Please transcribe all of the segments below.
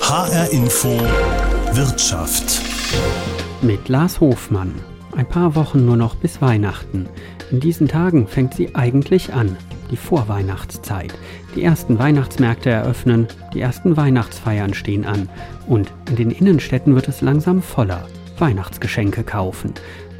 HR Info Wirtschaft. Mit Lars Hofmann. Ein paar Wochen nur noch bis Weihnachten. In diesen Tagen fängt sie eigentlich an, die Vorweihnachtszeit. Die ersten Weihnachtsmärkte eröffnen, die ersten Weihnachtsfeiern stehen an und in den Innenstädten wird es langsam voller. Weihnachtsgeschenke kaufen.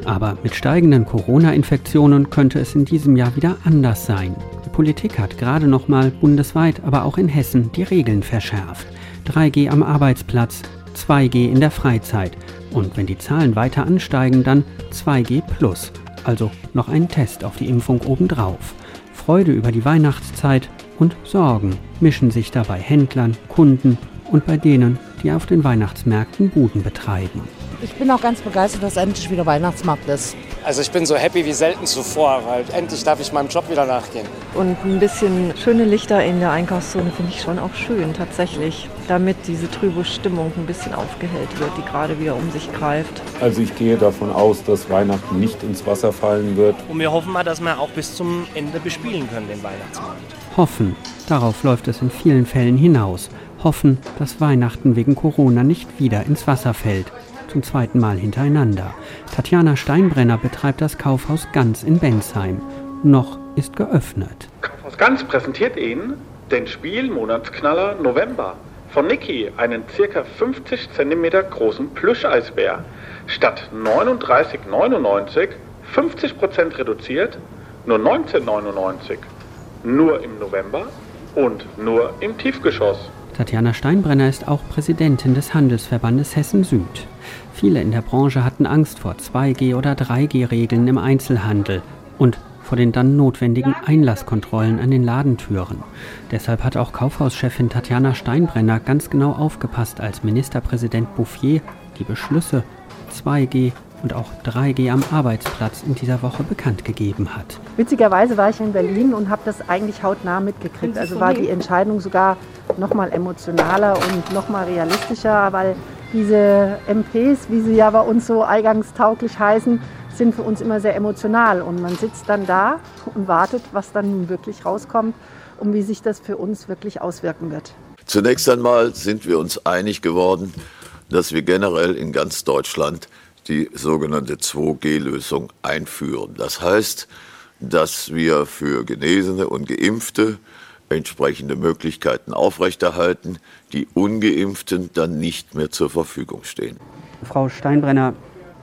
Aber mit steigenden Corona-Infektionen könnte es in diesem Jahr wieder anders sein. Die Politik hat gerade noch mal bundesweit, aber auch in Hessen die Regeln verschärft. 3G am Arbeitsplatz, 2G in der Freizeit und wenn die Zahlen weiter ansteigen, dann 2G plus, also noch ein Test auf die Impfung obendrauf. Freude über die Weihnachtszeit und Sorgen mischen sich dabei Händlern, Kunden und bei denen, die auf den Weihnachtsmärkten Buden betreiben. Ich bin auch ganz begeistert, dass endlich wieder Weihnachtsmarkt ist. Also ich bin so happy wie selten zuvor, weil endlich darf ich meinem Job wieder nachgehen. Und ein bisschen schöne Lichter in der Einkaufszone finde ich schon auch schön, tatsächlich. Damit diese trübe Stimmung ein bisschen aufgehellt wird, die gerade wieder um sich greift. Also ich gehe davon aus, dass Weihnachten nicht ins Wasser fallen wird. Und wir hoffen mal, dass wir auch bis zum Ende bespielen können, den Weihnachtsmarkt. Hoffen, darauf läuft es in vielen Fällen hinaus. Hoffen, dass Weihnachten wegen Corona nicht wieder ins Wasser fällt zum zweiten Mal hintereinander. Tatjana Steinbrenner betreibt das Kaufhaus Ganz in Bensheim. Noch ist geöffnet. Kaufhaus Ganz präsentiert Ihnen den Spielmonatsknaller November. Von Niki einen ca. 50 cm großen Plüscheisbär. Statt 39,99 50% reduziert, nur 19,99. Nur im November und nur im Tiefgeschoss. Tatjana Steinbrenner ist auch Präsidentin des Handelsverbandes Hessen Süd. Viele in der Branche hatten Angst vor 2G- oder 3G-Regeln im Einzelhandel und vor den dann notwendigen Einlasskontrollen an den Ladentüren. Deshalb hat auch Kaufhauschefin Tatjana Steinbrenner ganz genau aufgepasst, als Ministerpräsident Bouffier die Beschlüsse 2G und auch 3G am Arbeitsplatz in dieser Woche bekannt gegeben hat. Witzigerweise war ich in Berlin und habe das eigentlich hautnah mitgekriegt. Also war die Entscheidung sogar noch mal emotionaler und noch mal realistischer, weil diese MPs, wie sie ja bei uns so eingangstauglich heißen, sind für uns immer sehr emotional. Und man sitzt dann da und wartet, was dann nun wirklich rauskommt und wie sich das für uns wirklich auswirken wird. Zunächst einmal sind wir uns einig geworden, dass wir generell in ganz Deutschland die sogenannte 2G-Lösung einführen. Das heißt, dass wir für Genesene und Geimpfte entsprechende Möglichkeiten aufrechterhalten, die ungeimpften dann nicht mehr zur Verfügung stehen. Frau Steinbrenner,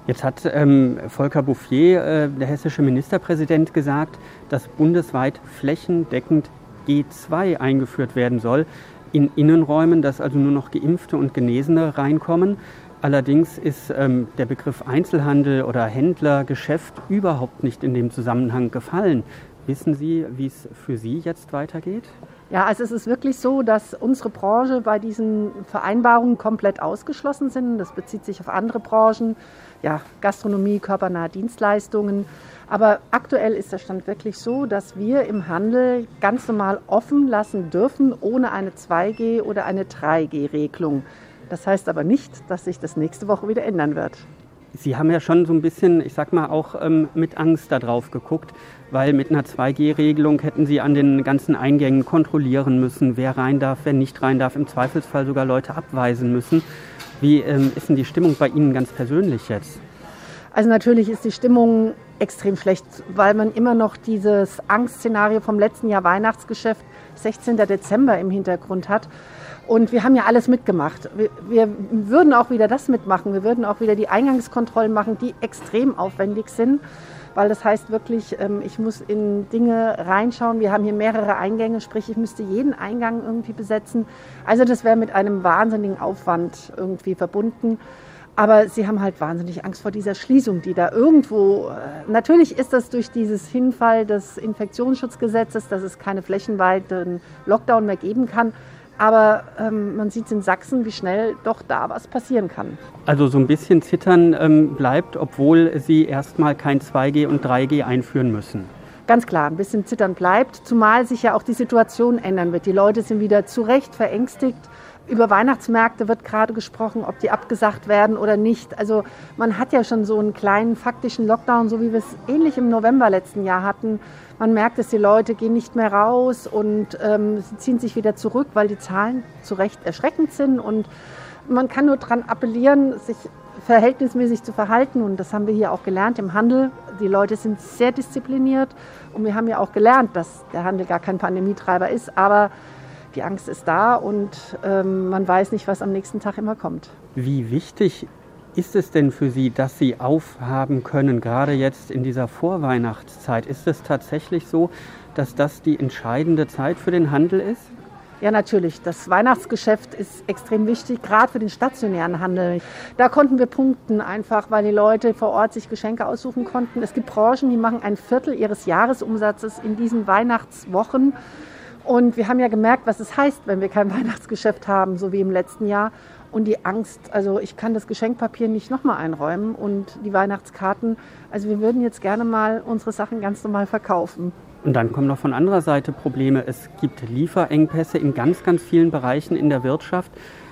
jetzt hat ähm, Volker Bouffier, äh, der hessische Ministerpräsident, gesagt, dass bundesweit flächendeckend G2 eingeführt werden soll in Innenräumen, dass also nur noch Geimpfte und Genesene reinkommen. Allerdings ist ähm, der Begriff Einzelhandel oder Händlergeschäft überhaupt nicht in dem Zusammenhang gefallen. Wissen Sie, wie es für Sie jetzt weitergeht? Ja, also es ist wirklich so, dass unsere Branche bei diesen Vereinbarungen komplett ausgeschlossen sind. Das bezieht sich auf andere Branchen, ja, Gastronomie, körpernahe Dienstleistungen. Aber aktuell ist der Stand wirklich so, dass wir im Handel ganz normal offen lassen dürfen, ohne eine 2G- oder eine 3G-Regelung. Das heißt aber nicht, dass sich das nächste Woche wieder ändern wird. Sie haben ja schon so ein bisschen, ich sag mal, auch ähm, mit Angst darauf geguckt, weil mit einer 2G-Regelung hätten Sie an den ganzen Eingängen kontrollieren müssen, wer rein darf, wer nicht rein darf, im Zweifelsfall sogar Leute abweisen müssen. Wie ähm, ist denn die Stimmung bei Ihnen ganz persönlich jetzt? Also natürlich ist die Stimmung extrem schlecht, weil man immer noch dieses Angstszenario vom letzten Jahr Weihnachtsgeschäft, 16. Dezember im Hintergrund hat. Und wir haben ja alles mitgemacht. Wir, wir, würden auch wieder das mitmachen. Wir würden auch wieder die Eingangskontrollen machen, die extrem aufwendig sind, weil das heißt wirklich, ähm, ich muss in Dinge reinschauen. Wir haben hier mehrere Eingänge, sprich, ich müsste jeden Eingang irgendwie besetzen. Also das wäre mit einem wahnsinnigen Aufwand irgendwie verbunden. Aber sie haben halt wahnsinnig Angst vor dieser Schließung, die da irgendwo. Äh, natürlich ist das durch dieses Hinfall des Infektionsschutzgesetzes, dass es keine flächenweiten Lockdown mehr geben kann. Aber ähm, man sieht in Sachsen, wie schnell doch da was passieren kann. Also so ein bisschen Zittern ähm, bleibt, obwohl Sie erstmal kein 2G und 3G einführen müssen. Ganz klar, ein bisschen Zittern bleibt, zumal sich ja auch die Situation ändern wird. Die Leute sind wieder zu Recht verängstigt, über Weihnachtsmärkte wird gerade gesprochen, ob die abgesagt werden oder nicht. Also man hat ja schon so einen kleinen faktischen Lockdown, so wie wir es ähnlich im November letzten Jahr hatten. Man merkt es, die Leute gehen nicht mehr raus und ähm, sie ziehen sich wieder zurück, weil die Zahlen zu Recht erschreckend sind. Und man kann nur daran appellieren, sich verhältnismäßig zu verhalten. Und das haben wir hier auch gelernt im Handel. Die Leute sind sehr diszipliniert. Und wir haben ja auch gelernt, dass der Handel gar kein Pandemietreiber ist. Aber die Angst ist da und ähm, man weiß nicht, was am nächsten Tag immer kommt. Wie wichtig ist es denn für Sie, dass Sie aufhaben können, gerade jetzt in dieser Vorweihnachtszeit? Ist es tatsächlich so, dass das die entscheidende Zeit für den Handel ist? Ja, natürlich. Das Weihnachtsgeschäft ist extrem wichtig, gerade für den stationären Handel. Da konnten wir punkten, einfach weil die Leute vor Ort sich Geschenke aussuchen konnten. Es gibt Branchen, die machen ein Viertel ihres Jahresumsatzes in diesen Weihnachtswochen. Und wir haben ja gemerkt, was es heißt, wenn wir kein Weihnachtsgeschäft haben, so wie im letzten Jahr. Und die Angst, also ich kann das Geschenkpapier nicht nochmal einräumen und die Weihnachtskarten. Also wir würden jetzt gerne mal unsere Sachen ganz normal verkaufen. Und dann kommen noch von anderer Seite Probleme. Es gibt Lieferengpässe in ganz, ganz vielen Bereichen in der Wirtschaft.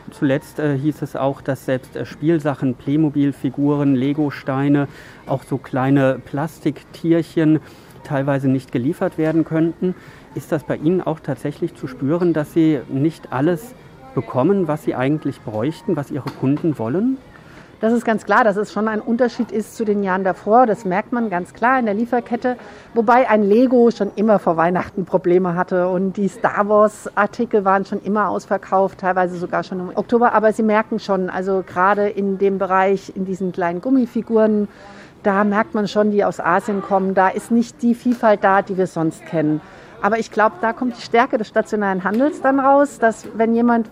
Zuletzt äh, hieß es auch, dass selbst äh, Spielsachen, Playmobil-Figuren, Lego-Steine, auch so kleine Plastiktierchen teilweise nicht geliefert werden könnten. Ist das bei Ihnen auch tatsächlich zu spüren, dass Sie nicht alles bekommen, was Sie eigentlich bräuchten, was Ihre Kunden wollen? Das ist ganz klar, dass es schon ein Unterschied ist zu den Jahren davor. Das merkt man ganz klar in der Lieferkette. Wobei ein Lego schon immer vor Weihnachten Probleme hatte und die Star Wars Artikel waren schon immer ausverkauft, teilweise sogar schon im Oktober. Aber Sie merken schon, also gerade in dem Bereich, in diesen kleinen Gummifiguren, da merkt man schon, die aus Asien kommen, da ist nicht die Vielfalt da, die wir sonst kennen. Aber ich glaube, da kommt die Stärke des stationären Handels dann raus, dass wenn jemand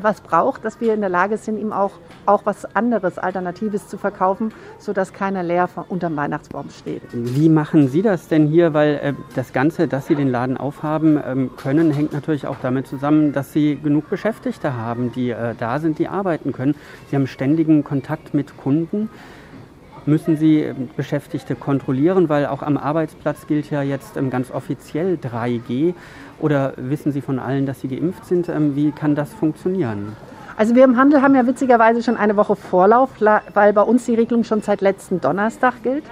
was braucht, dass wir in der Lage sind, ihm auch, auch was anderes, Alternatives zu verkaufen, sodass keiner leer unter dem Weihnachtsbaum steht. Wie machen Sie das denn hier? Weil äh, das Ganze, dass Sie den Laden aufhaben ähm, können, hängt natürlich auch damit zusammen, dass Sie genug Beschäftigte haben, die äh, da sind, die arbeiten können. Sie haben ständigen Kontakt mit Kunden müssen Sie ähm, Beschäftigte kontrollieren, weil auch am Arbeitsplatz gilt ja jetzt ähm, ganz offiziell 3G. Oder wissen Sie von allen, dass sie geimpft sind? Ähm, wie kann das funktionieren? Also wir im Handel haben ja witzigerweise schon eine Woche Vorlauf, weil bei uns die Regelung schon seit letzten Donnerstag gilt.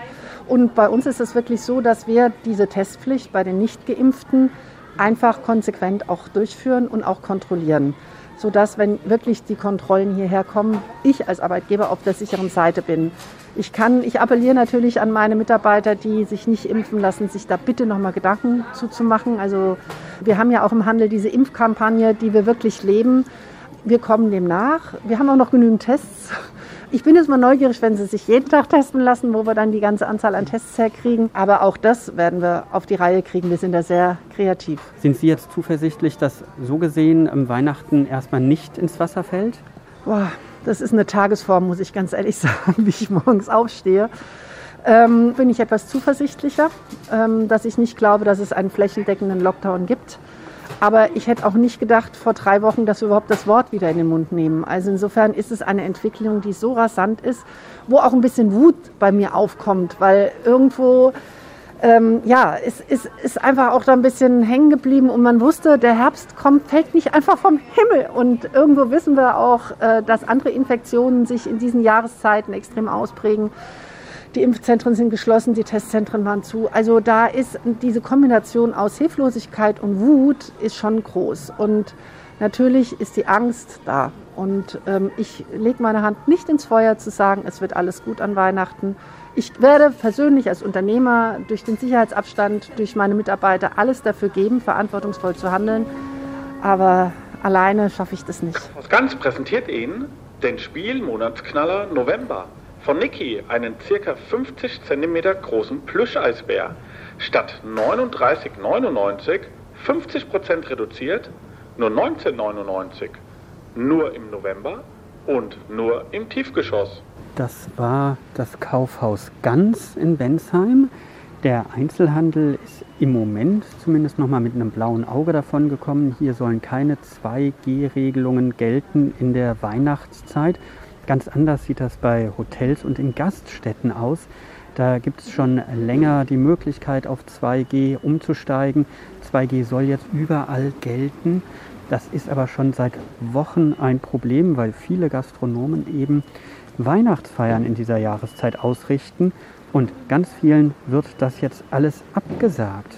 Und bei uns ist es wirklich so, dass wir diese Testpflicht bei den Nicht-Geimpften einfach konsequent auch durchführen und auch kontrollieren sodass, wenn wirklich die Kontrollen hierher kommen, ich als Arbeitgeber auf der sicheren Seite bin. Ich kann, ich appelliere natürlich an meine Mitarbeiter, die sich nicht impfen lassen, sich da bitte nochmal Gedanken zuzumachen. Also wir haben ja auch im Handel diese Impfkampagne, die wir wirklich leben. Wir kommen dem nach. Wir haben auch noch genügend Tests. Ich bin jetzt mal neugierig, wenn Sie sich jeden Tag testen lassen, wo wir dann die ganze Anzahl an Tests herkriegen. Aber auch das werden wir auf die Reihe kriegen. Wir sind da sehr kreativ. Sind Sie jetzt zuversichtlich, dass so gesehen am Weihnachten erstmal nicht ins Wasser fällt? Boah, das ist eine Tagesform, muss ich ganz ehrlich sagen, wie ich morgens aufstehe. Ähm, bin ich etwas zuversichtlicher, ähm, dass ich nicht glaube, dass es einen flächendeckenden Lockdown gibt. Aber ich hätte auch nicht gedacht vor drei Wochen, dass wir überhaupt das Wort wieder in den Mund nehmen. Also insofern ist es eine Entwicklung, die so rasant ist, wo auch ein bisschen Wut bei mir aufkommt, weil irgendwo ähm, ja, es ist, ist einfach auch da ein bisschen hängen geblieben und man wusste, der Herbst kommt, fällt nicht einfach vom Himmel. Und irgendwo wissen wir auch, äh, dass andere Infektionen sich in diesen Jahreszeiten extrem ausprägen. Die Impfzentren sind geschlossen, die Testzentren waren zu. Also da ist diese Kombination aus Hilflosigkeit und Wut ist schon groß. Und natürlich ist die Angst da. Und ähm, ich lege meine Hand nicht ins Feuer zu sagen, es wird alles gut an Weihnachten. Ich werde persönlich als Unternehmer durch den Sicherheitsabstand, durch meine Mitarbeiter alles dafür geben, verantwortungsvoll zu handeln. Aber alleine schaffe ich das nicht. Ganz präsentiert Ihnen den Spielmonatsknaller November. Von Niki einen ca. 50 cm großen Plüscheisbär. Statt 39,99 50% reduziert, nur 19,99. Nur im November und nur im Tiefgeschoss. Das war das Kaufhaus Ganz in Bensheim. Der Einzelhandel ist im Moment zumindest noch mal mit einem blauen Auge davon gekommen. Hier sollen keine 2G-Regelungen gelten in der Weihnachtszeit. Ganz anders sieht das bei Hotels und in Gaststätten aus. Da gibt es schon länger die Möglichkeit, auf 2G umzusteigen. 2G soll jetzt überall gelten. Das ist aber schon seit Wochen ein Problem, weil viele Gastronomen eben Weihnachtsfeiern in dieser Jahreszeit ausrichten und ganz vielen wird das jetzt alles abgesagt.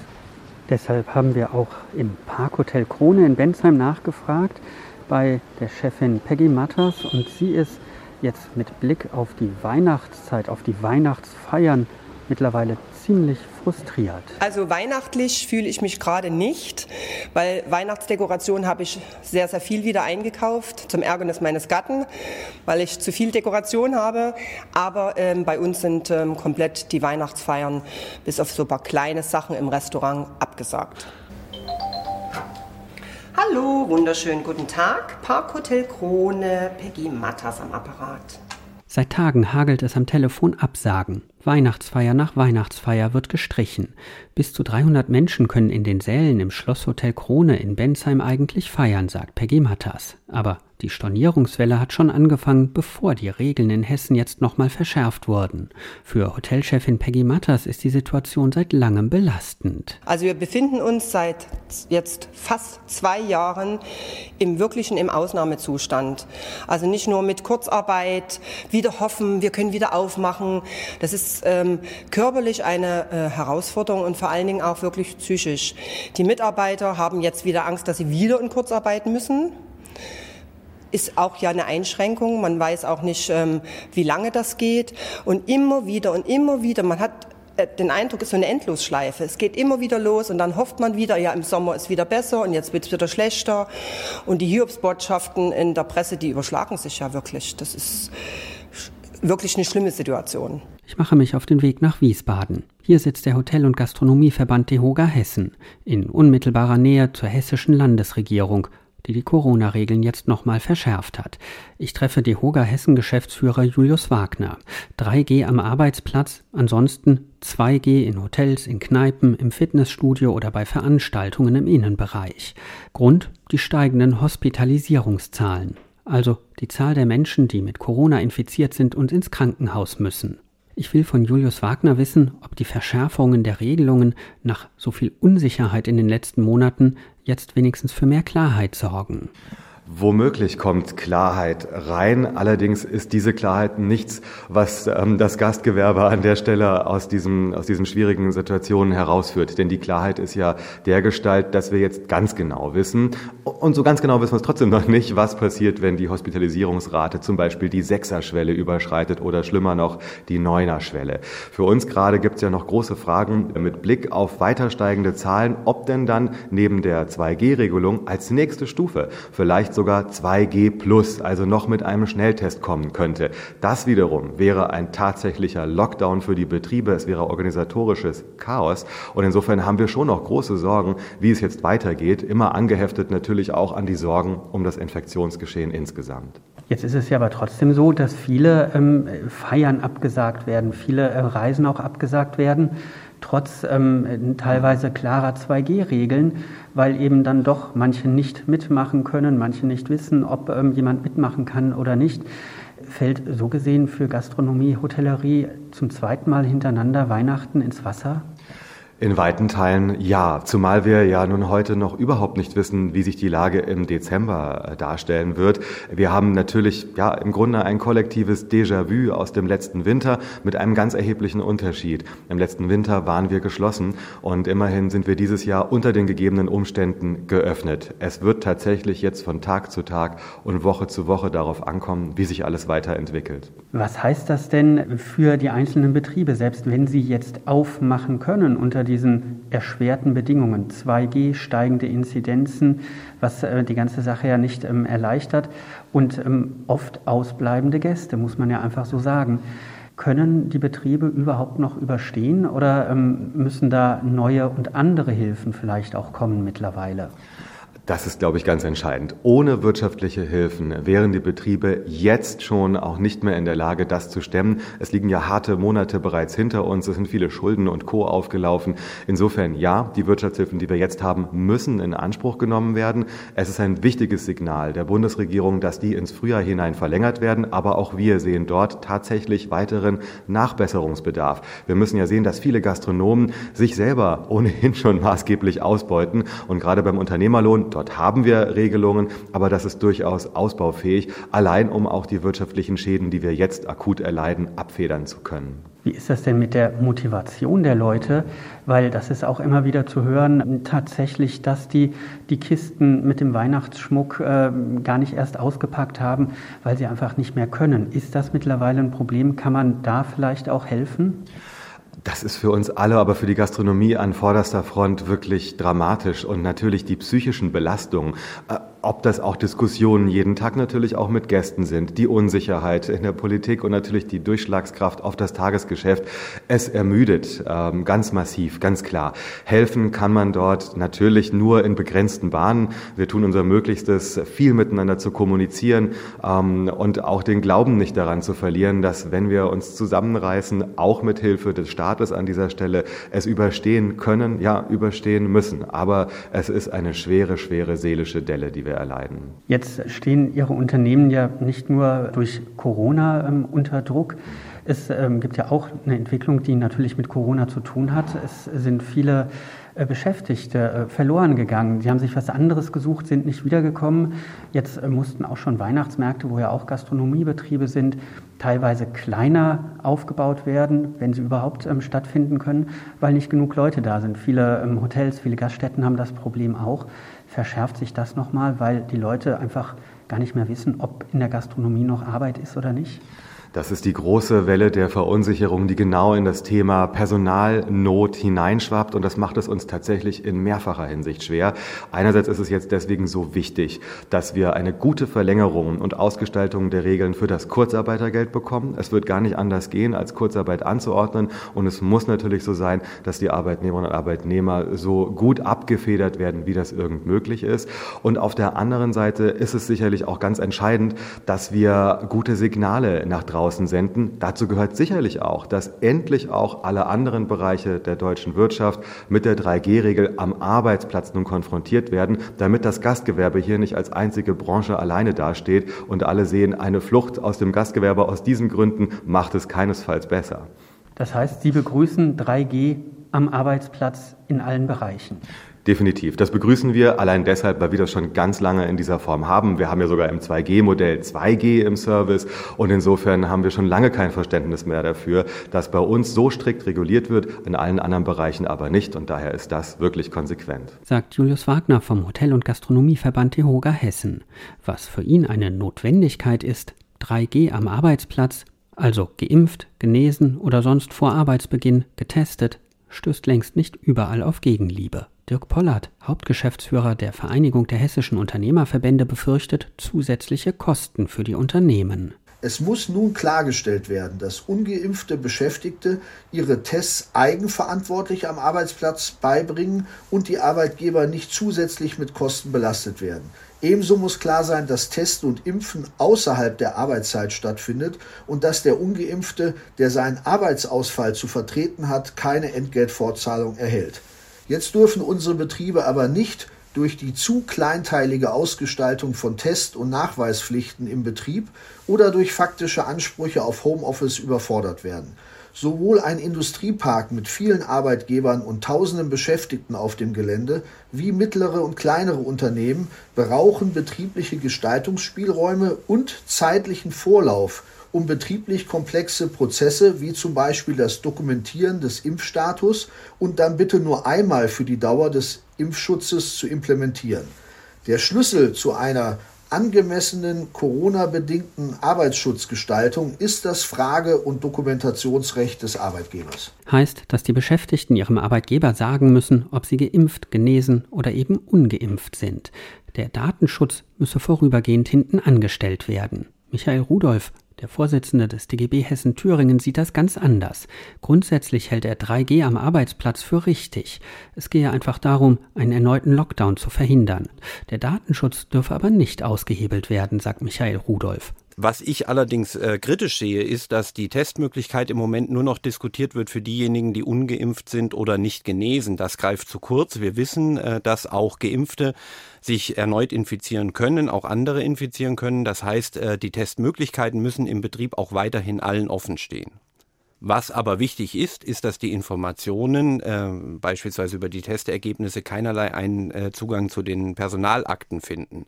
Deshalb haben wir auch im Parkhotel Krone in Bensheim nachgefragt bei der Chefin Peggy Matters und sie ist jetzt mit Blick auf die Weihnachtszeit, auf die Weihnachtsfeiern mittlerweile ziemlich frustriert. Also weihnachtlich fühle ich mich gerade nicht, weil Weihnachtsdekoration habe ich sehr, sehr viel wieder eingekauft, zum Ärgernis meines Gatten, weil ich zu viel Dekoration habe. Aber ähm, bei uns sind ähm, komplett die Weihnachtsfeiern bis auf so ein paar kleine Sachen im Restaurant abgesagt. Hallo, wunderschönen guten Tag. Parkhotel Krone, Peggy Mattas am Apparat. Seit Tagen hagelt es am Telefon Absagen. Weihnachtsfeier nach Weihnachtsfeier wird gestrichen. Bis zu 300 Menschen können in den Sälen im Schlosshotel Krone in Bensheim eigentlich feiern, sagt Peggy Mattas. Aber die Stornierungswelle hat schon angefangen, bevor die Regeln in Hessen jetzt nochmal verschärft wurden. Für Hotelchefin Peggy Matters ist die Situation seit langem belastend. Also wir befinden uns seit jetzt fast zwei Jahren im wirklichen, im Ausnahmezustand. Also nicht nur mit Kurzarbeit, wieder hoffen, wir können wieder aufmachen. Das ist ähm, körperlich eine äh, Herausforderung und vor allen Dingen auch wirklich psychisch. Die Mitarbeiter haben jetzt wieder Angst, dass sie wieder in Kurzarbeit müssen ist auch ja eine Einschränkung. Man weiß auch nicht, ähm, wie lange das geht. Und immer wieder und immer wieder, man hat äh, den Eindruck, es ist so eine Endlosschleife. Es geht immer wieder los und dann hofft man wieder, ja, im Sommer ist wieder besser und jetzt wird es wieder schlechter. Und die Hiobsbotschaften in der Presse, die überschlagen sich ja wirklich. Das ist wirklich eine schlimme Situation. Ich mache mich auf den Weg nach Wiesbaden. Hier sitzt der Hotel- und Gastronomieverband DEHOGA Hessen in unmittelbarer Nähe zur hessischen Landesregierung die die Corona-Regeln jetzt nochmal verschärft hat. Ich treffe die Hoga Hessen-Geschäftsführer Julius Wagner. 3G am Arbeitsplatz, ansonsten 2G in Hotels, in Kneipen, im Fitnessstudio oder bei Veranstaltungen im Innenbereich. Grund die steigenden Hospitalisierungszahlen, also die Zahl der Menschen, die mit Corona infiziert sind und ins Krankenhaus müssen. Ich will von Julius Wagner wissen, ob die Verschärfungen der Regelungen nach so viel Unsicherheit in den letzten Monaten jetzt wenigstens für mehr Klarheit sorgen. Womöglich kommt Klarheit rein. Allerdings ist diese Klarheit nichts, was ähm, das Gastgewerbe an der Stelle aus, diesem, aus diesen schwierigen Situationen herausführt. Denn die Klarheit ist ja der Gestalt, dass wir jetzt ganz genau wissen. Und so ganz genau wissen wir es trotzdem noch nicht, was passiert, wenn die Hospitalisierungsrate zum Beispiel die Sechser-Schwelle überschreitet oder schlimmer noch die Neuner-Schwelle. Für uns gerade gibt es ja noch große Fragen mit Blick auf weiter steigende Zahlen, ob denn dann neben der 2G-Regelung als nächste Stufe vielleicht sogar 2G plus, also noch mit einem Schnelltest kommen könnte. Das wiederum wäre ein tatsächlicher Lockdown für die Betriebe. Es wäre organisatorisches Chaos. Und insofern haben wir schon noch große Sorgen, wie es jetzt weitergeht. Immer angeheftet natürlich auch an die Sorgen um das Infektionsgeschehen insgesamt. Jetzt ist es ja aber trotzdem so, dass viele ähm, Feiern abgesagt werden, viele äh, Reisen auch abgesagt werden trotz ähm, teilweise klarer 2G-Regeln, weil eben dann doch manche nicht mitmachen können, manche nicht wissen, ob ähm, jemand mitmachen kann oder nicht. Fällt so gesehen für Gastronomie, Hotellerie zum zweiten Mal hintereinander Weihnachten ins Wasser? In weiten Teilen ja, zumal wir ja nun heute noch überhaupt nicht wissen, wie sich die Lage im Dezember äh, darstellen wird. Wir haben natürlich ja im Grunde ein kollektives Déjà-vu aus dem letzten Winter mit einem ganz erheblichen Unterschied. Im letzten Winter waren wir geschlossen und immerhin sind wir dieses Jahr unter den gegebenen Umständen geöffnet. Es wird tatsächlich jetzt von Tag zu Tag und Woche zu Woche darauf ankommen, wie sich alles weiterentwickelt. Was heißt das denn für die einzelnen Betriebe, selbst wenn sie jetzt aufmachen können unter diesen erschwerten Bedingungen, 2G, steigende Inzidenzen, was äh, die ganze Sache ja nicht ähm, erleichtert und ähm, oft ausbleibende Gäste, muss man ja einfach so sagen. Können die Betriebe überhaupt noch überstehen oder ähm, müssen da neue und andere Hilfen vielleicht auch kommen mittlerweile? Das ist, glaube ich, ganz entscheidend. Ohne wirtschaftliche Hilfen wären die Betriebe jetzt schon auch nicht mehr in der Lage, das zu stemmen. Es liegen ja harte Monate bereits hinter uns. Es sind viele Schulden und Co. aufgelaufen. Insofern, ja, die Wirtschaftshilfen, die wir jetzt haben, müssen in Anspruch genommen werden. Es ist ein wichtiges Signal der Bundesregierung, dass die ins Frühjahr hinein verlängert werden. Aber auch wir sehen dort tatsächlich weiteren Nachbesserungsbedarf. Wir müssen ja sehen, dass viele Gastronomen sich selber ohnehin schon maßgeblich ausbeuten. Und gerade beim Unternehmerlohn, Dort haben wir Regelungen, aber das ist durchaus ausbaufähig, allein um auch die wirtschaftlichen Schäden, die wir jetzt akut erleiden, abfedern zu können. Wie ist das denn mit der Motivation der Leute? Weil das ist auch immer wieder zu hören, tatsächlich, dass die die Kisten mit dem Weihnachtsschmuck äh, gar nicht erst ausgepackt haben, weil sie einfach nicht mehr können. Ist das mittlerweile ein Problem? Kann man da vielleicht auch helfen? Das ist für uns alle, aber für die Gastronomie an vorderster Front wirklich dramatisch und natürlich die psychischen Belastungen. Ob das auch Diskussionen jeden Tag natürlich auch mit Gästen sind, die Unsicherheit in der Politik und natürlich die Durchschlagskraft auf das Tagesgeschäft. Es ermüdet ähm, ganz massiv, ganz klar. Helfen kann man dort natürlich nur in begrenzten Bahnen. Wir tun unser Möglichstes, viel miteinander zu kommunizieren ähm, und auch den Glauben nicht daran zu verlieren, dass wenn wir uns zusammenreißen, auch mit Hilfe des Staates an dieser Stelle, es überstehen können, ja, überstehen müssen. Aber es ist eine schwere, schwere seelische Delle, die wir wir erleiden. Jetzt stehen Ihre Unternehmen ja nicht nur durch Corona ähm, unter Druck. Es ähm, gibt ja auch eine Entwicklung, die natürlich mit Corona zu tun hat. Es sind viele äh, Beschäftigte äh, verloren gegangen. Sie haben sich was anderes gesucht, sind nicht wiedergekommen. Jetzt äh, mussten auch schon Weihnachtsmärkte, wo ja auch Gastronomiebetriebe sind, teilweise kleiner aufgebaut werden, wenn sie überhaupt ähm, stattfinden können, weil nicht genug Leute da sind. Viele ähm, Hotels, viele Gaststätten haben das Problem auch verschärft sich das nochmal, weil die Leute einfach gar nicht mehr wissen, ob in der Gastronomie noch Arbeit ist oder nicht? Das ist die große Welle der Verunsicherung, die genau in das Thema Personalnot hineinschwappt und das macht es uns tatsächlich in mehrfacher Hinsicht schwer. Einerseits ist es jetzt deswegen so wichtig, dass wir eine gute Verlängerung und Ausgestaltung der Regeln für das Kurzarbeitergeld bekommen. Es wird gar nicht anders gehen, als Kurzarbeit anzuordnen und es muss natürlich so sein, dass die Arbeitnehmerinnen und Arbeitnehmer so gut abgefedert werden, wie das irgend möglich ist. Und auf der anderen Seite ist es sicherlich auch ganz entscheidend, dass wir gute Signale nach draußen draußen senden. Dazu gehört sicherlich auch, dass endlich auch alle anderen Bereiche der deutschen Wirtschaft mit der 3G-Regel am Arbeitsplatz nun konfrontiert werden, damit das Gastgewerbe hier nicht als einzige Branche alleine dasteht und alle sehen, eine Flucht aus dem Gastgewerbe aus diesen Gründen macht es keinesfalls besser. Das heißt, Sie begrüßen 3G am Arbeitsplatz in allen Bereichen. Definitiv. Das begrüßen wir allein deshalb, weil wir das schon ganz lange in dieser Form haben. Wir haben ja sogar im 2G-Modell 2G im Service und insofern haben wir schon lange kein Verständnis mehr dafür, dass bei uns so strikt reguliert wird, in allen anderen Bereichen aber nicht und daher ist das wirklich konsequent. Sagt Julius Wagner vom Hotel- und Gastronomieverband Tehoga Hessen. Was für ihn eine Notwendigkeit ist, 3G am Arbeitsplatz, also geimpft, genesen oder sonst vor Arbeitsbeginn getestet, stößt längst nicht überall auf Gegenliebe. Dirk Pollard, Hauptgeschäftsführer der Vereinigung der hessischen Unternehmerverbände, befürchtet zusätzliche Kosten für die Unternehmen. Es muss nun klargestellt werden, dass ungeimpfte Beschäftigte ihre Tests eigenverantwortlich am Arbeitsplatz beibringen und die Arbeitgeber nicht zusätzlich mit Kosten belastet werden. Ebenso muss klar sein, dass Testen und Impfen außerhalb der Arbeitszeit stattfindet und dass der ungeimpfte, der seinen Arbeitsausfall zu vertreten hat, keine Entgeltfortzahlung erhält. Jetzt dürfen unsere Betriebe aber nicht durch die zu kleinteilige Ausgestaltung von Test- und Nachweispflichten im Betrieb oder durch faktische Ansprüche auf Homeoffice überfordert werden. Sowohl ein Industriepark mit vielen Arbeitgebern und tausenden Beschäftigten auf dem Gelände wie mittlere und kleinere Unternehmen brauchen betriebliche Gestaltungsspielräume und zeitlichen Vorlauf, um betrieblich komplexe Prozesse wie zum Beispiel das Dokumentieren des Impfstatus und dann bitte nur einmal für die Dauer des Impfschutzes zu implementieren. Der Schlüssel zu einer angemessenen Corona-bedingten Arbeitsschutzgestaltung ist das Frage- und Dokumentationsrecht des Arbeitgebers. Heißt, dass die Beschäftigten ihrem Arbeitgeber sagen müssen, ob sie geimpft, genesen oder eben ungeimpft sind. Der Datenschutz müsse vorübergehend hinten angestellt werden. Michael Rudolph der Vorsitzende des DGB Hessen Thüringen sieht das ganz anders. Grundsätzlich hält er 3G am Arbeitsplatz für richtig. Es gehe einfach darum, einen erneuten Lockdown zu verhindern. Der Datenschutz dürfe aber nicht ausgehebelt werden, sagt Michael Rudolph. Was ich allerdings äh, kritisch sehe, ist, dass die Testmöglichkeit im Moment nur noch diskutiert wird für diejenigen, die ungeimpft sind oder nicht genesen. Das greift zu kurz. Wir wissen, äh, dass auch Geimpfte sich erneut infizieren können, auch andere infizieren können. Das heißt, äh, die Testmöglichkeiten müssen im Betrieb auch weiterhin allen offen stehen. Was aber wichtig ist, ist, dass die Informationen, äh, beispielsweise über die Testergebnisse, keinerlei einen äh, Zugang zu den Personalakten finden.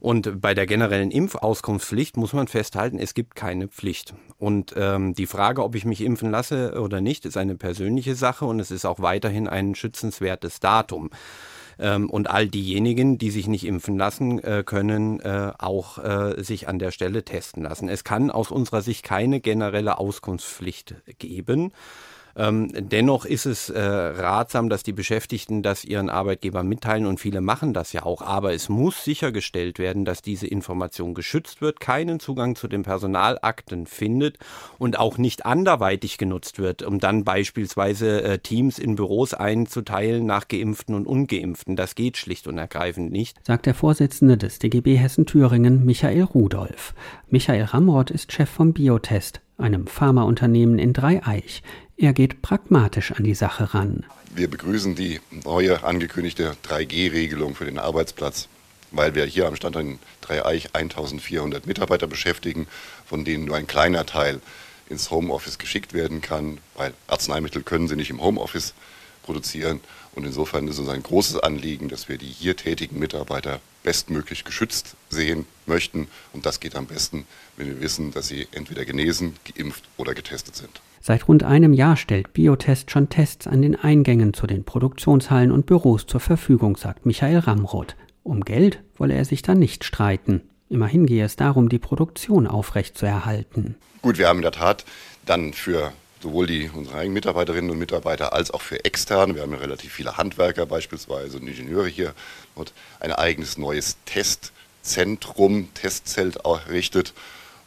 Und bei der generellen Impfauskunftspflicht muss man festhalten, es gibt keine Pflicht. Und ähm, die Frage, ob ich mich impfen lasse oder nicht, ist eine persönliche Sache und es ist auch weiterhin ein schützenswertes Datum. Ähm, und all diejenigen, die sich nicht impfen lassen, äh, können äh, auch äh, sich an der Stelle testen lassen. Es kann aus unserer Sicht keine generelle Auskunftspflicht geben. Ähm, dennoch ist es äh, ratsam, dass die Beschäftigten das ihren Arbeitgebern mitteilen und viele machen das ja auch. Aber es muss sichergestellt werden, dass diese Information geschützt wird, keinen Zugang zu den Personalakten findet und auch nicht anderweitig genutzt wird, um dann beispielsweise äh, Teams in Büros einzuteilen nach Geimpften und Ungeimpften. Das geht schlicht und ergreifend nicht. Sagt der Vorsitzende des DGB Hessen-Thüringen, Michael Rudolph. Michael Ramroth ist Chef vom Biotest, einem Pharmaunternehmen in Dreieich. Er geht pragmatisch an die Sache ran. Wir begrüßen die neue angekündigte 3G-Regelung für den Arbeitsplatz, weil wir hier am Standort in Dreieich 1400 Mitarbeiter beschäftigen, von denen nur ein kleiner Teil ins Homeoffice geschickt werden kann, weil Arzneimittel können sie nicht im Homeoffice produzieren. Und insofern ist es ein großes Anliegen, dass wir die hier tätigen Mitarbeiter bestmöglich geschützt sehen möchten. Und das geht am besten, wenn wir wissen, dass sie entweder genesen, geimpft oder getestet sind. Seit rund einem Jahr stellt Biotest schon Tests an den Eingängen zu den Produktionshallen und Büros zur Verfügung, sagt Michael Ramroth. Um Geld wolle er sich da nicht streiten. Immerhin gehe es darum, die Produktion aufrechtzuerhalten. Gut, wir haben in der Tat dann für sowohl die unsere eigenen Mitarbeiterinnen und Mitarbeiter als auch für externe, wir haben ja relativ viele Handwerker beispielsweise und Ingenieure hier, dort ein eigenes neues Testzentrum, Testzelt errichtet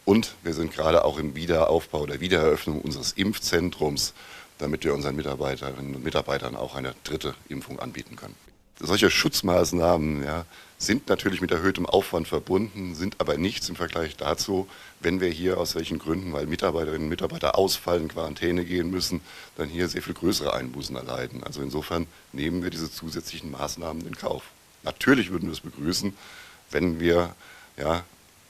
und wir sind gerade auch im Wiederaufbau oder Wiedereröffnung unseres Impfzentrums, damit wir unseren Mitarbeiterinnen und Mitarbeitern auch eine dritte Impfung anbieten können. Solche Schutzmaßnahmen ja, sind natürlich mit erhöhtem Aufwand verbunden, sind aber nichts im Vergleich dazu, wenn wir hier aus welchen Gründen, weil Mitarbeiterinnen und Mitarbeiter ausfallen, Quarantäne gehen müssen, dann hier sehr viel größere Einbußen erleiden. Also insofern nehmen wir diese zusätzlichen Maßnahmen in Kauf. Natürlich würden wir es begrüßen, wenn wir ja,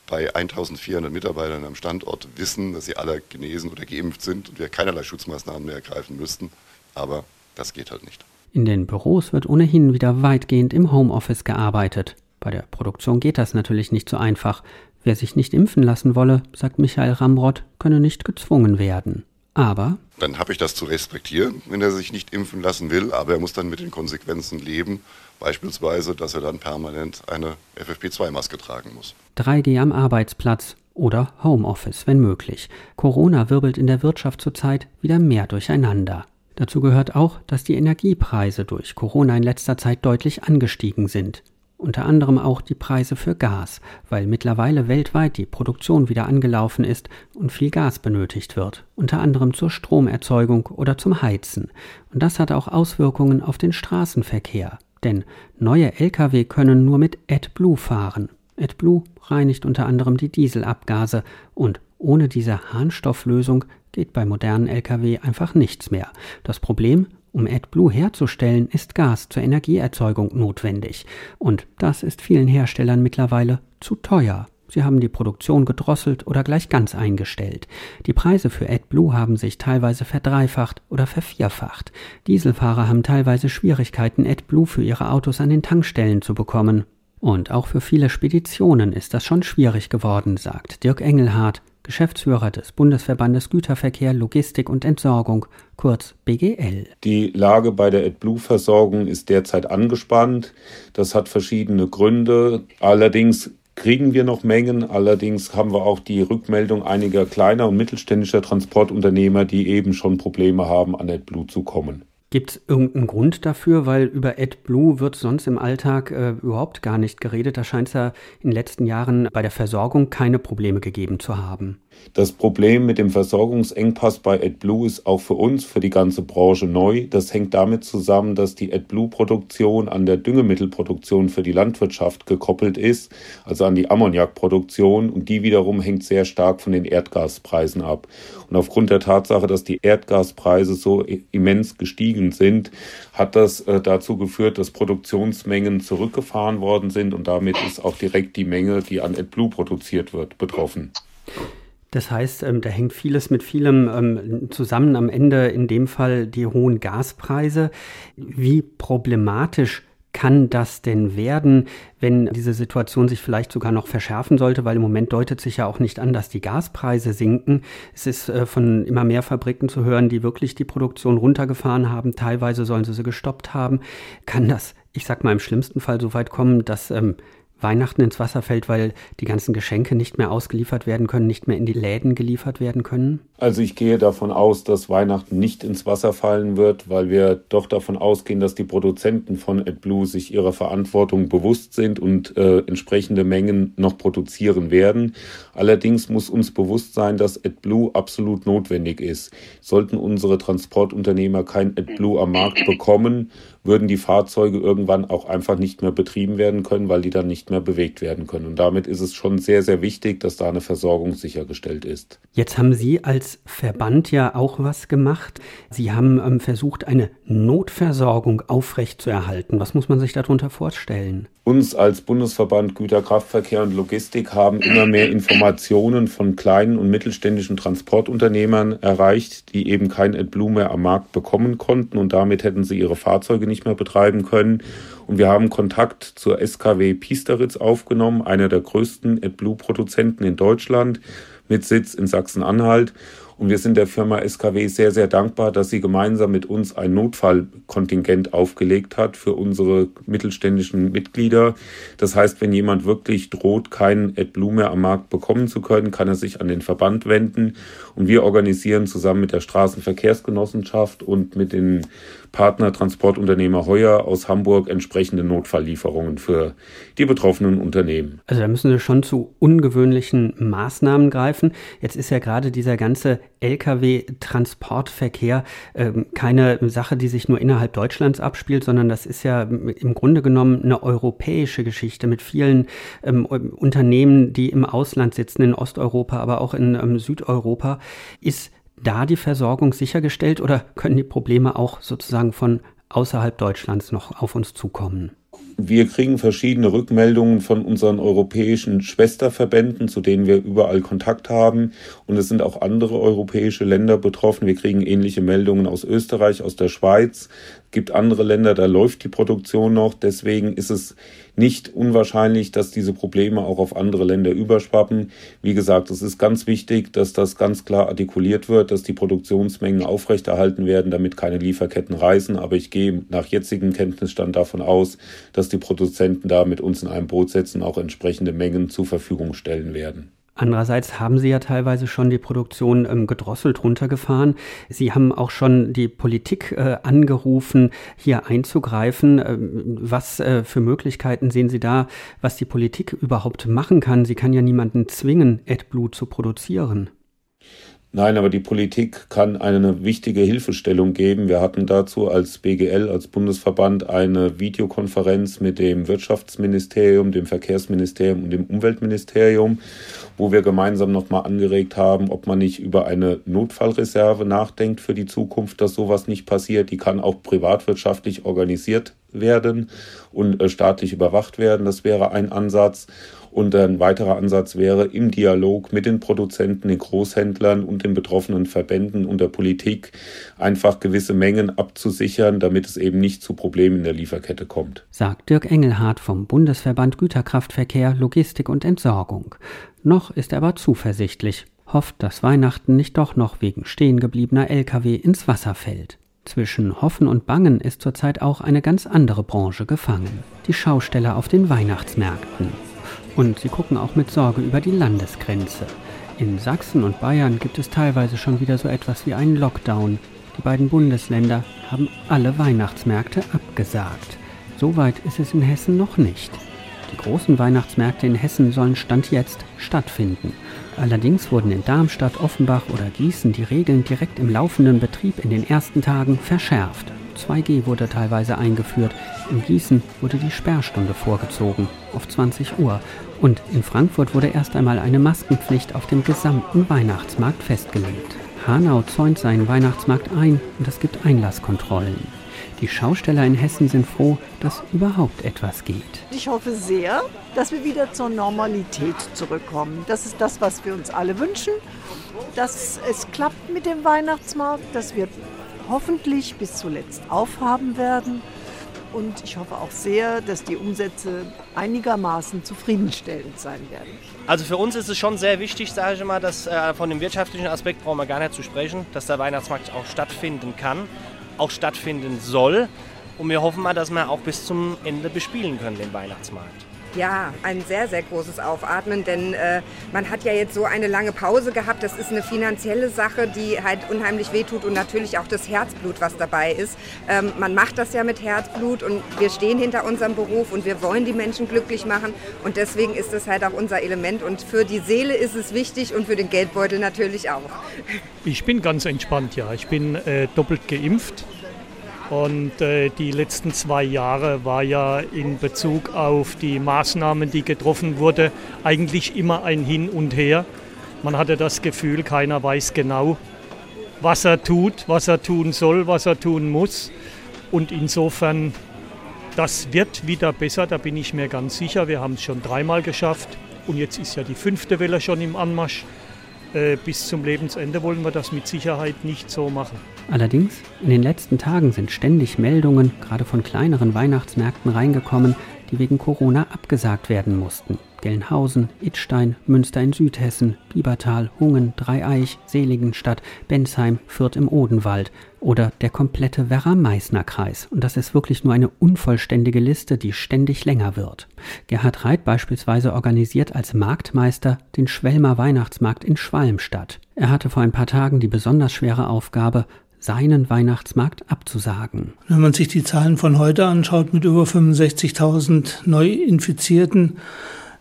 bei 1400 Mitarbeitern am Standort wissen, dass sie alle genesen oder geimpft sind und wir keinerlei Schutzmaßnahmen mehr ergreifen müssten. Aber das geht halt nicht. In den Büros wird ohnehin wieder weitgehend im Homeoffice gearbeitet. Bei der Produktion geht das natürlich nicht so einfach. Wer sich nicht impfen lassen wolle, sagt Michael Ramrott, könne nicht gezwungen werden. Aber dann habe ich das zu respektieren, wenn er sich nicht impfen lassen will, aber er muss dann mit den Konsequenzen leben, beispielsweise, dass er dann permanent eine FFP2-Maske tragen muss. 3G am Arbeitsplatz oder Homeoffice, wenn möglich. Corona wirbelt in der Wirtschaft zurzeit wieder mehr durcheinander. Dazu gehört auch, dass die Energiepreise durch Corona in letzter Zeit deutlich angestiegen sind unter anderem auch die Preise für Gas, weil mittlerweile weltweit die Produktion wieder angelaufen ist und viel Gas benötigt wird, unter anderem zur Stromerzeugung oder zum Heizen. Und das hat auch Auswirkungen auf den Straßenverkehr, denn neue Lkw können nur mit AdBlue fahren. AdBlue reinigt unter anderem die Dieselabgase und ohne diese Harnstofflösung geht bei modernen Lkw einfach nichts mehr. Das Problem, um AdBlue herzustellen, ist Gas zur Energieerzeugung notwendig. Und das ist vielen Herstellern mittlerweile zu teuer. Sie haben die Produktion gedrosselt oder gleich ganz eingestellt. Die Preise für AdBlue haben sich teilweise verdreifacht oder vervierfacht. Dieselfahrer haben teilweise Schwierigkeiten, AdBlue für ihre Autos an den Tankstellen zu bekommen. Und auch für viele Speditionen ist das schon schwierig geworden, sagt Dirk Engelhardt, Geschäftsführer des Bundesverbandes Güterverkehr, Logistik und Entsorgung, kurz BGL. Die Lage bei der AdBlue-Versorgung ist derzeit angespannt. Das hat verschiedene Gründe. Allerdings kriegen wir noch Mengen. Allerdings haben wir auch die Rückmeldung einiger kleiner und mittelständischer Transportunternehmer, die eben schon Probleme haben, an AdBlue zu kommen. Gibt es irgendeinen Grund dafür? Weil über AdBlue wird sonst im Alltag äh, überhaupt gar nicht geredet. Da scheint es ja in den letzten Jahren bei der Versorgung keine Probleme gegeben zu haben. Das Problem mit dem Versorgungsengpass bei AdBlue ist auch für uns, für die ganze Branche neu. Das hängt damit zusammen, dass die AdBlue-Produktion an der Düngemittelproduktion für die Landwirtschaft gekoppelt ist, also an die Ammoniakproduktion. Und die wiederum hängt sehr stark von den Erdgaspreisen ab. Und aufgrund der Tatsache, dass die Erdgaspreise so immens gestiegen sind, hat das äh, dazu geführt, dass Produktionsmengen zurückgefahren worden sind und damit ist auch direkt die Menge, die an AdBlue produziert wird, betroffen. Das heißt, ähm, da hängt vieles mit vielem ähm, zusammen. Am Ende in dem Fall die hohen Gaspreise. Wie problematisch kann das denn werden, wenn diese Situation sich vielleicht sogar noch verschärfen sollte? Weil im Moment deutet sich ja auch nicht an, dass die Gaspreise sinken. Es ist äh, von immer mehr Fabriken zu hören, die wirklich die Produktion runtergefahren haben. Teilweise sollen sie sie gestoppt haben. Kann das, ich sag mal, im schlimmsten Fall so weit kommen, dass ähm, Weihnachten ins Wasser fällt, weil die ganzen Geschenke nicht mehr ausgeliefert werden können, nicht mehr in die Läden geliefert werden können? Also ich gehe davon aus, dass Weihnachten nicht ins Wasser fallen wird, weil wir doch davon ausgehen, dass die Produzenten von AdBlue sich ihrer Verantwortung bewusst sind und äh, entsprechende Mengen noch produzieren werden. Allerdings muss uns bewusst sein, dass AdBlue absolut notwendig ist. Sollten unsere Transportunternehmer kein AdBlue am Markt bekommen, würden die Fahrzeuge irgendwann auch einfach nicht mehr betrieben werden können, weil die dann nicht mehr bewegt werden können. Und damit ist es schon sehr, sehr wichtig, dass da eine Versorgung sichergestellt ist. Jetzt haben Sie als Verband ja auch was gemacht. Sie haben ähm, versucht, eine Notversorgung aufrechtzuerhalten. Was muss man sich darunter vorstellen? Uns als Bundesverband Güterkraftverkehr und Logistik haben immer mehr Informationen von kleinen und mittelständischen Transportunternehmern erreicht, die eben kein AdBlue mehr am Markt bekommen konnten und damit hätten sie ihre Fahrzeuge nicht mehr betreiben können. Und wir haben Kontakt zur SKW Piesteritz aufgenommen, einer der größten AdBlue-Produzenten in Deutschland mit Sitz in Sachsen-Anhalt. Und wir sind der Firma SKW sehr, sehr dankbar, dass sie gemeinsam mit uns ein Notfallkontingent aufgelegt hat für unsere mittelständischen Mitglieder. Das heißt, wenn jemand wirklich droht, keinen AdBlue mehr am Markt bekommen zu können, kann er sich an den Verband wenden. Und wir organisieren zusammen mit der Straßenverkehrsgenossenschaft und mit den Partner Transportunternehmer Heuer aus Hamburg entsprechende Notfalllieferungen für die betroffenen Unternehmen. Also da müssen wir schon zu ungewöhnlichen Maßnahmen greifen. Jetzt ist ja gerade dieser ganze Lkw-Transportverkehr ähm, keine Sache, die sich nur innerhalb Deutschlands abspielt, sondern das ist ja im Grunde genommen eine europäische Geschichte mit vielen ähm, Unternehmen, die im Ausland sitzen, in Osteuropa, aber auch in ähm, Südeuropa. Ist da die Versorgung sichergestellt oder können die Probleme auch sozusagen von außerhalb Deutschlands noch auf uns zukommen? Wir kriegen verschiedene Rückmeldungen von unseren europäischen Schwesterverbänden, zu denen wir überall Kontakt haben. Und es sind auch andere europäische Länder betroffen. Wir kriegen ähnliche Meldungen aus Österreich, aus der Schweiz. Es gibt andere Länder, da läuft die Produktion noch. Deswegen ist es nicht unwahrscheinlich, dass diese Probleme auch auf andere Länder überschwappen. Wie gesagt, es ist ganz wichtig, dass das ganz klar artikuliert wird, dass die Produktionsmengen aufrechterhalten werden, damit keine Lieferketten reißen. Aber ich gehe nach jetzigem Kenntnisstand davon aus, dass die Produzenten da mit uns in einem Boot setzen, auch entsprechende Mengen zur Verfügung stellen werden. Andererseits haben Sie ja teilweise schon die Produktion ähm, gedrosselt runtergefahren. Sie haben auch schon die Politik äh, angerufen, hier einzugreifen. Ähm, was äh, für Möglichkeiten sehen Sie da, was die Politik überhaupt machen kann? Sie kann ja niemanden zwingen, AdBlue zu produzieren. Nein, aber die Politik kann eine wichtige Hilfestellung geben. Wir hatten dazu als BGL, als Bundesverband, eine Videokonferenz mit dem Wirtschaftsministerium, dem Verkehrsministerium und dem Umweltministerium, wo wir gemeinsam nochmal angeregt haben, ob man nicht über eine Notfallreserve nachdenkt für die Zukunft, dass sowas nicht passiert. Die kann auch privatwirtschaftlich organisiert werden und äh, staatlich überwacht werden. Das wäre ein Ansatz. Und ein weiterer Ansatz wäre, im Dialog mit den Produzenten, den Großhändlern und den betroffenen Verbänden und der Politik einfach gewisse Mengen abzusichern, damit es eben nicht zu Problemen in der Lieferkette kommt. Sagt Dirk Engelhardt vom Bundesverband Güterkraftverkehr, Logistik und Entsorgung. Noch ist er aber zuversichtlich, hofft, dass Weihnachten nicht doch noch wegen stehengebliebener Lkw ins Wasser fällt. Zwischen Hoffen und Bangen ist zurzeit auch eine ganz andere Branche gefangen. Die Schausteller auf den Weihnachtsmärkten. Und sie gucken auch mit Sorge über die Landesgrenze. In Sachsen und Bayern gibt es teilweise schon wieder so etwas wie einen Lockdown. Die beiden Bundesländer haben alle Weihnachtsmärkte abgesagt. Soweit ist es in Hessen noch nicht. Die großen Weihnachtsmärkte in Hessen sollen Stand jetzt stattfinden. Allerdings wurden in Darmstadt, Offenbach oder Gießen die Regeln direkt im laufenden Betrieb in den ersten Tagen verschärft. 2G wurde teilweise eingeführt. In Gießen wurde die Sperrstunde vorgezogen auf 20 Uhr. Und in Frankfurt wurde erst einmal eine Maskenpflicht auf dem gesamten Weihnachtsmarkt festgelegt. Hanau zäunt seinen Weihnachtsmarkt ein und es gibt Einlasskontrollen. Die Schausteller in Hessen sind froh, dass überhaupt etwas geht. Ich hoffe sehr, dass wir wieder zur Normalität zurückkommen. Das ist das, was wir uns alle wünschen. Dass es klappt mit dem Weihnachtsmarkt, dass wir hoffentlich bis zuletzt aufhaben werden. Und ich hoffe auch sehr, dass die Umsätze einigermaßen zufriedenstellend sein werden. Also für uns ist es schon sehr wichtig, sage ich mal, dass äh, von dem wirtschaftlichen Aspekt brauchen wir gar nicht zu sprechen, dass der Weihnachtsmarkt auch stattfinden kann, auch stattfinden soll. Und wir hoffen mal, dass wir auch bis zum Ende bespielen können, den Weihnachtsmarkt. Ja, ein sehr, sehr großes Aufatmen, denn äh, man hat ja jetzt so eine lange Pause gehabt. Das ist eine finanzielle Sache, die halt unheimlich wehtut und natürlich auch das Herzblut, was dabei ist. Ähm, man macht das ja mit Herzblut und wir stehen hinter unserem Beruf und wir wollen die Menschen glücklich machen und deswegen ist das halt auch unser Element und für die Seele ist es wichtig und für den Geldbeutel natürlich auch. Ich bin ganz entspannt, ja. Ich bin äh, doppelt geimpft. Und äh, die letzten zwei Jahre war ja in Bezug auf die Maßnahmen, die getroffen wurden, eigentlich immer ein Hin und Her. Man hatte das Gefühl, keiner weiß genau, was er tut, was er tun soll, was er tun muss. Und insofern, das wird wieder besser, da bin ich mir ganz sicher. Wir haben es schon dreimal geschafft und jetzt ist ja die fünfte Welle schon im Anmarsch. Äh, bis zum Lebensende wollen wir das mit Sicherheit nicht so machen. Allerdings, in den letzten Tagen sind ständig Meldungen, gerade von kleineren Weihnachtsmärkten, reingekommen, die wegen Corona abgesagt werden mussten. Gelnhausen, Idstein, Münster in Südhessen, Biebertal, Hungen, Dreieich, Seligenstadt, Bensheim, Fürth im Odenwald oder der komplette Werra-Meißner-Kreis. Und das ist wirklich nur eine unvollständige Liste, die ständig länger wird. Gerhard Reit beispielsweise organisiert als Marktmeister den Schwelmer Weihnachtsmarkt in Schwalmstadt. Er hatte vor ein paar Tagen die besonders schwere Aufgabe, seinen Weihnachtsmarkt abzusagen. Wenn man sich die Zahlen von heute anschaut mit über 65.000 Neuinfizierten,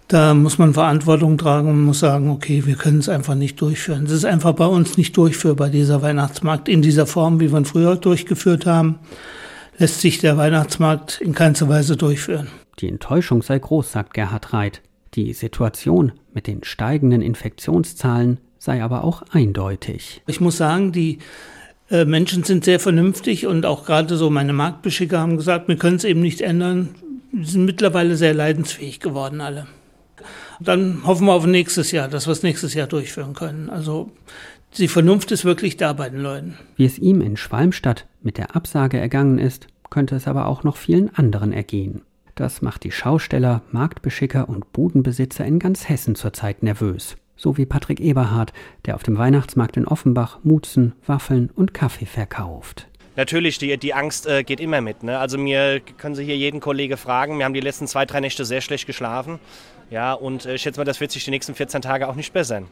da muss man Verantwortung tragen und muss sagen, okay, wir können es einfach nicht durchführen. Es ist einfach bei uns nicht durchführbar, dieser Weihnachtsmarkt in dieser Form, wie wir ihn früher durchgeführt haben, lässt sich der Weihnachtsmarkt in keinster Weise durchführen. Die Enttäuschung sei groß, sagt Gerhard Reit. Die Situation mit den steigenden Infektionszahlen sei aber auch eindeutig. Ich muss sagen, die Menschen sind sehr vernünftig und auch gerade so meine Marktbeschicker haben gesagt, wir können es eben nicht ändern. Sie sind mittlerweile sehr leidensfähig geworden alle. Dann hoffen wir auf nächstes Jahr, dass wir es nächstes Jahr durchführen können. Also die Vernunft ist wirklich da bei den Leuten. Wie es ihm in Schwalmstadt mit der Absage ergangen ist, könnte es aber auch noch vielen anderen ergehen. Das macht die Schausteller, Marktbeschicker und Budenbesitzer in ganz Hessen zurzeit nervös so wie Patrick Eberhard, der auf dem Weihnachtsmarkt in Offenbach Mutzen, Waffeln und Kaffee verkauft. Natürlich, die, die Angst äh, geht immer mit. Ne? Also mir können Sie hier jeden Kollege fragen. Wir haben die letzten zwei, drei Nächte sehr schlecht geschlafen. Ja, und äh, ich schätze mal, das wird sich die nächsten 14 Tage auch nicht bessern.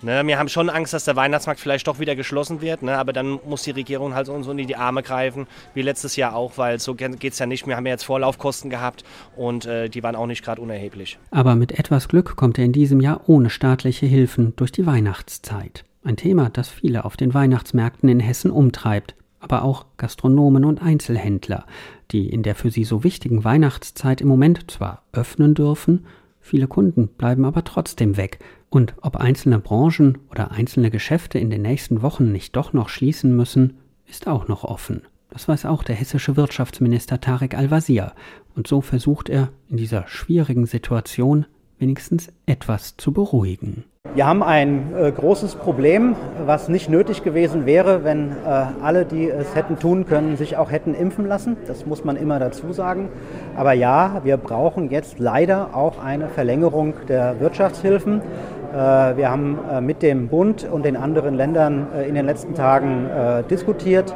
Ne, wir haben schon Angst, dass der Weihnachtsmarkt vielleicht doch wieder geschlossen wird, ne, aber dann muss die Regierung halt uns in die Arme greifen, wie letztes Jahr auch, weil so geht es ja nicht. Wir haben ja jetzt Vorlaufkosten gehabt und äh, die waren auch nicht gerade unerheblich. Aber mit etwas Glück kommt er in diesem Jahr ohne staatliche Hilfen durch die Weihnachtszeit. Ein Thema, das viele auf den Weihnachtsmärkten in Hessen umtreibt, aber auch Gastronomen und Einzelhändler, die in der für sie so wichtigen Weihnachtszeit im Moment zwar öffnen dürfen, viele Kunden bleiben aber trotzdem weg, und ob einzelne Branchen oder einzelne Geschäfte in den nächsten Wochen nicht doch noch schließen müssen, ist auch noch offen. Das weiß auch der hessische Wirtschaftsminister Tarek Al-Wazir. Und so versucht er in dieser schwierigen Situation wenigstens etwas zu beruhigen. Wir haben ein äh, großes Problem, was nicht nötig gewesen wäre, wenn äh, alle, die es hätten tun können, sich auch hätten impfen lassen. Das muss man immer dazu sagen. Aber ja, wir brauchen jetzt leider auch eine Verlängerung der Wirtschaftshilfen. Äh, wir haben äh, mit dem Bund und den anderen Ländern äh, in den letzten Tagen diskutiert.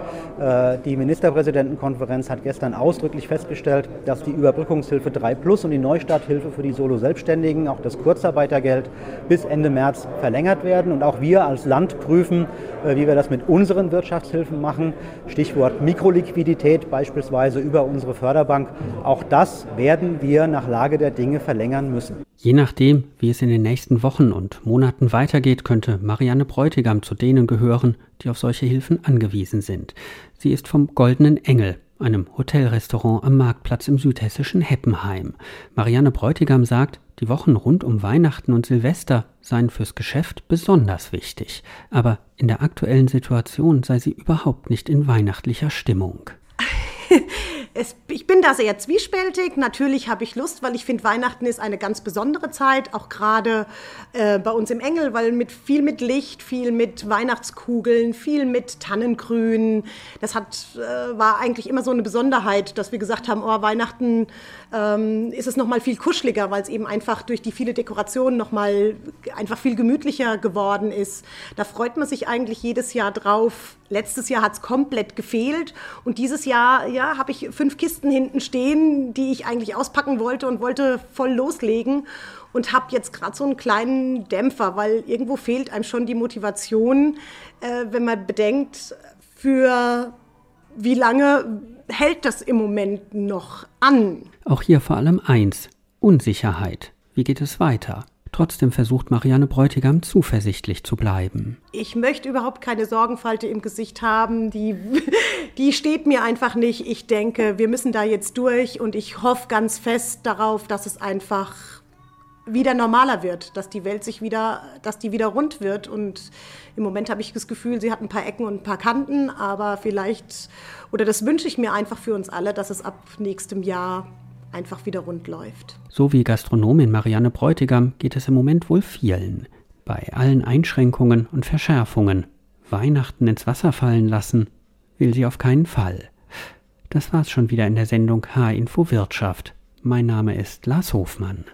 Die Ministerpräsidentenkonferenz hat gestern ausdrücklich festgestellt, dass die Überbrückungshilfe 3 Plus und die Neustarthilfe für die Solo-Selbstständigen, auch das Kurzarbeitergeld, bis Ende März verlängert werden. Und auch wir als Land prüfen, wie wir das mit unseren Wirtschaftshilfen machen. Stichwort Mikroliquidität beispielsweise über unsere Förderbank. Auch das werden wir nach Lage der Dinge verlängern müssen. Je nachdem, wie es in den nächsten Wochen und Monaten weitergeht, könnte Marianne Bräutigam zu denen gehören, die auf solche Hilfen angewiesen sind. Sie ist vom Goldenen Engel, einem Hotelrestaurant am Marktplatz im südhessischen Heppenheim. Marianne Bräutigam sagt, die Wochen rund um Weihnachten und Silvester seien fürs Geschäft besonders wichtig. Aber in der aktuellen Situation sei sie überhaupt nicht in weihnachtlicher Stimmung. es, ich bin da sehr zwiespältig. Natürlich habe ich Lust, weil ich finde, Weihnachten ist eine ganz besondere Zeit, auch gerade äh, bei uns im Engel, weil mit viel mit Licht, viel mit Weihnachtskugeln, viel mit Tannengrün. Das hat, äh, war eigentlich immer so eine Besonderheit, dass wir gesagt haben, oh, Weihnachten ähm, ist es noch mal viel kuscheliger, weil es eben einfach durch die viele Dekoration noch mal einfach viel gemütlicher geworden ist. Da freut man sich eigentlich jedes Jahr drauf. Letztes Jahr hat es komplett gefehlt und dieses Jahr ja, habe ich fünf Kisten hinten stehen, die ich eigentlich auspacken wollte und wollte voll loslegen und habe jetzt gerade so einen kleinen Dämpfer, weil irgendwo fehlt einem schon die Motivation, äh, wenn man bedenkt, für wie lange hält das im Moment noch an? Auch hier vor allem eins, Unsicherheit. Wie geht es weiter? Trotzdem versucht Marianne Bräutigam zuversichtlich zu bleiben. Ich möchte überhaupt keine Sorgenfalte im Gesicht haben. Die, die steht mir einfach nicht. Ich denke, wir müssen da jetzt durch und ich hoffe ganz fest darauf, dass es einfach wieder normaler wird, dass die Welt sich wieder, dass die wieder rund wird. Und im Moment habe ich das Gefühl, sie hat ein paar Ecken und ein paar Kanten, aber vielleicht, oder das wünsche ich mir einfach für uns alle, dass es ab nächstem Jahr einfach wieder rund läuft. So wie Gastronomin Marianne Bräutigam geht es im Moment wohl vielen. Bei allen Einschränkungen und Verschärfungen. Weihnachten ins Wasser fallen lassen will sie auf keinen Fall. Das war's schon wieder in der Sendung H-Info Wirtschaft. Mein Name ist Lars Hofmann.